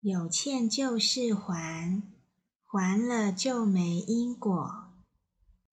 有欠就是还还了就没因果。